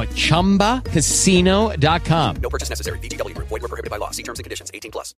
at ChumbaCasino.com. No purchase necessary. VGW Group. Void were prohibited by law. See terms and conditions. 18 plus.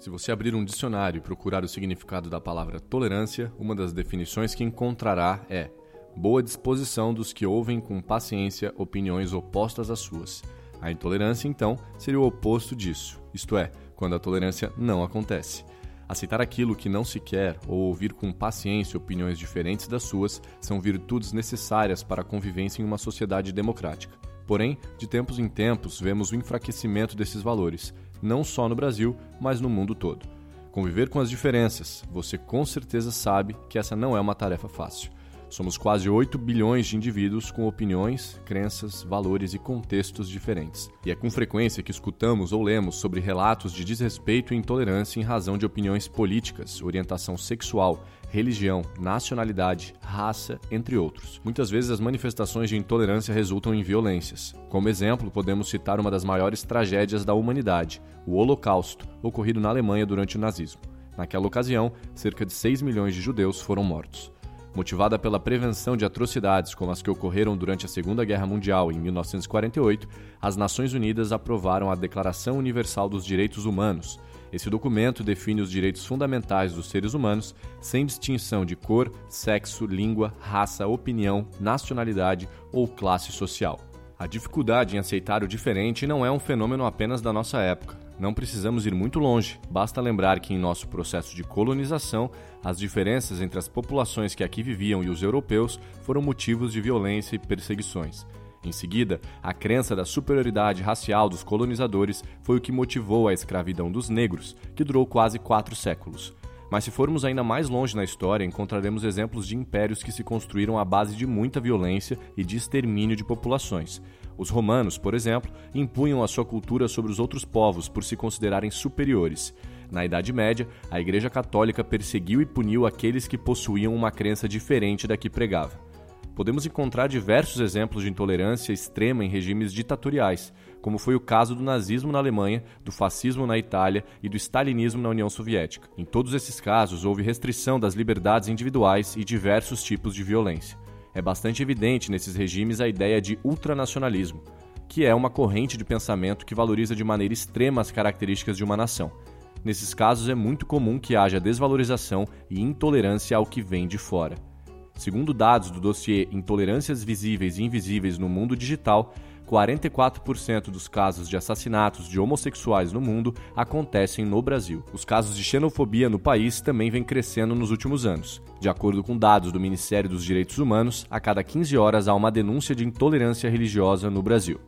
Se você abrir um dicionário e procurar o significado da palavra tolerância, uma das definições que encontrará é boa disposição dos que ouvem com paciência opiniões opostas às suas. A intolerância, então, seria o oposto disso, isto é, quando a tolerância não acontece. Aceitar aquilo que não se quer ou ouvir com paciência opiniões diferentes das suas são virtudes necessárias para a convivência em uma sociedade democrática. Porém, de tempos em tempos, vemos o enfraquecimento desses valores, não só no Brasil, mas no mundo todo. Conviver com as diferenças, você com certeza sabe que essa não é uma tarefa fácil. Somos quase 8 bilhões de indivíduos com opiniões, crenças, valores e contextos diferentes. E é com frequência que escutamos ou lemos sobre relatos de desrespeito e intolerância em razão de opiniões políticas, orientação sexual, religião, nacionalidade, raça, entre outros. Muitas vezes as manifestações de intolerância resultam em violências. Como exemplo, podemos citar uma das maiores tragédias da humanidade, o Holocausto, ocorrido na Alemanha durante o nazismo. Naquela ocasião, cerca de 6 milhões de judeus foram mortos. Motivada pela prevenção de atrocidades como as que ocorreram durante a Segunda Guerra Mundial em 1948, as Nações Unidas aprovaram a Declaração Universal dos Direitos Humanos. Esse documento define os direitos fundamentais dos seres humanos, sem distinção de cor, sexo, língua, raça, opinião, nacionalidade ou classe social. A dificuldade em aceitar o diferente não é um fenômeno apenas da nossa época. Não precisamos ir muito longe, basta lembrar que em nosso processo de colonização, as diferenças entre as populações que aqui viviam e os europeus foram motivos de violência e perseguições. Em seguida, a crença da superioridade racial dos colonizadores foi o que motivou a escravidão dos negros, que durou quase quatro séculos. Mas se formos ainda mais longe na história, encontraremos exemplos de impérios que se construíram à base de muita violência e de extermínio de populações. Os romanos, por exemplo, impunham a sua cultura sobre os outros povos por se considerarem superiores. Na Idade Média, a Igreja Católica perseguiu e puniu aqueles que possuíam uma crença diferente da que pregava. Podemos encontrar diversos exemplos de intolerância extrema em regimes ditatoriais, como foi o caso do nazismo na Alemanha, do fascismo na Itália e do stalinismo na União Soviética. Em todos esses casos, houve restrição das liberdades individuais e diversos tipos de violência é bastante evidente nesses regimes a ideia de ultranacionalismo, que é uma corrente de pensamento que valoriza de maneira extrema as características de uma nação. Nesses casos, é muito comum que haja desvalorização e intolerância ao que vem de fora. Segundo dados do dossiê Intolerâncias Visíveis e Invisíveis no Mundo Digital, 44% dos casos de assassinatos de homossexuais no mundo acontecem no Brasil. Os casos de xenofobia no país também vêm crescendo nos últimos anos. De acordo com dados do Ministério dos Direitos Humanos, a cada 15 horas há uma denúncia de intolerância religiosa no Brasil.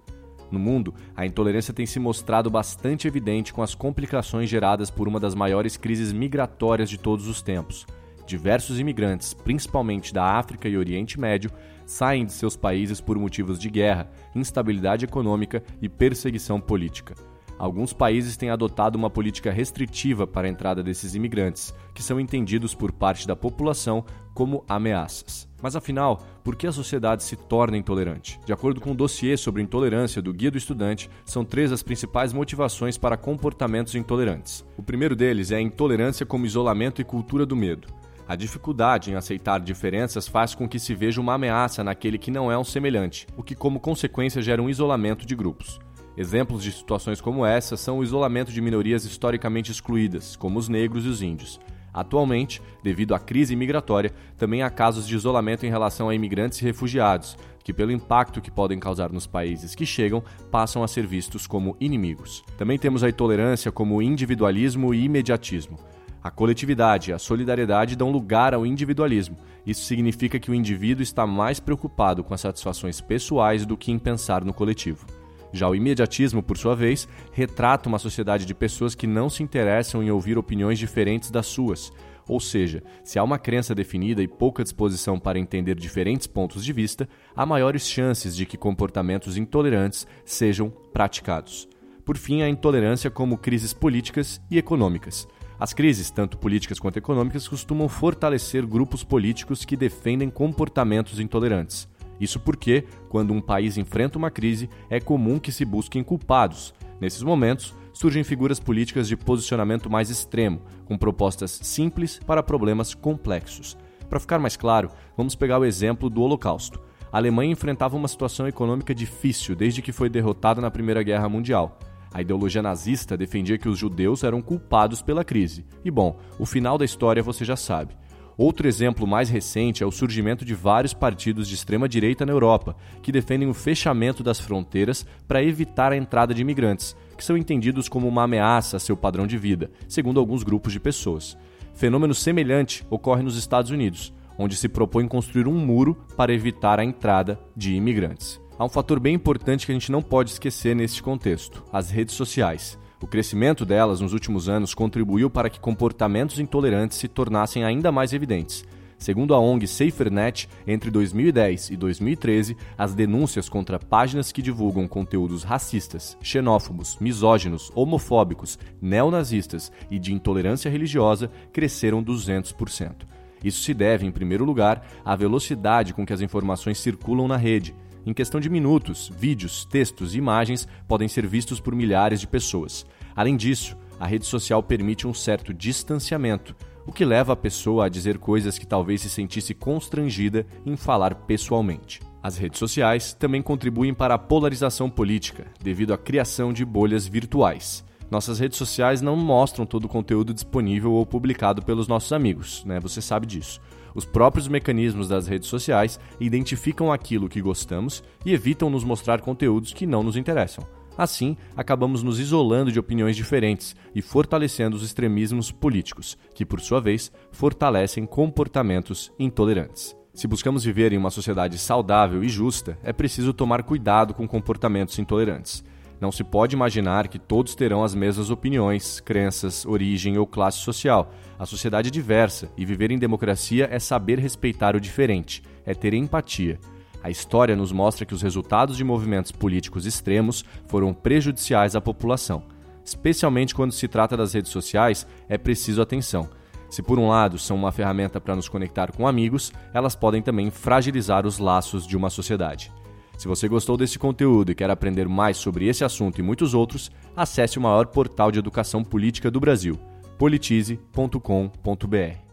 No mundo, a intolerância tem se mostrado bastante evidente com as complicações geradas por uma das maiores crises migratórias de todos os tempos. Diversos imigrantes, principalmente da África e Oriente Médio, saem de seus países por motivos de guerra, instabilidade econômica e perseguição política. Alguns países têm adotado uma política restritiva para a entrada desses imigrantes, que são entendidos por parte da população como ameaças. Mas afinal, por que a sociedade se torna intolerante? De acordo com o dossiê sobre intolerância do Guia do Estudante, são três as principais motivações para comportamentos intolerantes. O primeiro deles é a intolerância como isolamento e cultura do medo. A dificuldade em aceitar diferenças faz com que se veja uma ameaça naquele que não é um semelhante, o que, como consequência, gera um isolamento de grupos. Exemplos de situações como essa são o isolamento de minorias historicamente excluídas, como os negros e os índios. Atualmente, devido à crise migratória, também há casos de isolamento em relação a imigrantes e refugiados, que, pelo impacto que podem causar nos países que chegam, passam a ser vistos como inimigos. Também temos a intolerância como individualismo e imediatismo. A coletividade e a solidariedade dão lugar ao individualismo. Isso significa que o indivíduo está mais preocupado com as satisfações pessoais do que em pensar no coletivo. Já o imediatismo, por sua vez, retrata uma sociedade de pessoas que não se interessam em ouvir opiniões diferentes das suas. Ou seja, se há uma crença definida e pouca disposição para entender diferentes pontos de vista, há maiores chances de que comportamentos intolerantes sejam praticados. Por fim, a intolerância como crises políticas e econômicas. As crises, tanto políticas quanto econômicas, costumam fortalecer grupos políticos que defendem comportamentos intolerantes. Isso porque, quando um país enfrenta uma crise, é comum que se busquem culpados. Nesses momentos, surgem figuras políticas de posicionamento mais extremo, com propostas simples para problemas complexos. Para ficar mais claro, vamos pegar o exemplo do Holocausto. A Alemanha enfrentava uma situação econômica difícil desde que foi derrotada na Primeira Guerra Mundial. A ideologia nazista defendia que os judeus eram culpados pela crise. E bom, o final da história você já sabe. Outro exemplo mais recente é o surgimento de vários partidos de extrema-direita na Europa, que defendem o fechamento das fronteiras para evitar a entrada de imigrantes, que são entendidos como uma ameaça a seu padrão de vida, segundo alguns grupos de pessoas. Fenômeno semelhante ocorre nos Estados Unidos, onde se propõe construir um muro para evitar a entrada de imigrantes. Há um fator bem importante que a gente não pode esquecer neste contexto: as redes sociais. O crescimento delas nos últimos anos contribuiu para que comportamentos intolerantes se tornassem ainda mais evidentes. Segundo a ONG SaferNet, entre 2010 e 2013, as denúncias contra páginas que divulgam conteúdos racistas, xenófobos, misóginos, homofóbicos, neonazistas e de intolerância religiosa cresceram 200%. Isso se deve, em primeiro lugar, à velocidade com que as informações circulam na rede em questão de minutos, vídeos, textos e imagens podem ser vistos por milhares de pessoas. Além disso, a rede social permite um certo distanciamento, o que leva a pessoa a dizer coisas que talvez se sentisse constrangida em falar pessoalmente. As redes sociais também contribuem para a polarização política, devido à criação de bolhas virtuais. Nossas redes sociais não mostram todo o conteúdo disponível ou publicado pelos nossos amigos, né? Você sabe disso. Os próprios mecanismos das redes sociais identificam aquilo que gostamos e evitam nos mostrar conteúdos que não nos interessam. Assim, acabamos nos isolando de opiniões diferentes e fortalecendo os extremismos políticos, que, por sua vez, fortalecem comportamentos intolerantes. Se buscamos viver em uma sociedade saudável e justa, é preciso tomar cuidado com comportamentos intolerantes. Não se pode imaginar que todos terão as mesmas opiniões, crenças, origem ou classe social. A sociedade é diversa e viver em democracia é saber respeitar o diferente, é ter empatia. A história nos mostra que os resultados de movimentos políticos extremos foram prejudiciais à população. Especialmente quando se trata das redes sociais, é preciso atenção. Se por um lado são uma ferramenta para nos conectar com amigos, elas podem também fragilizar os laços de uma sociedade. Se você gostou desse conteúdo e quer aprender mais sobre esse assunto e muitos outros, acesse o maior portal de educação política do Brasil, politize.com.br.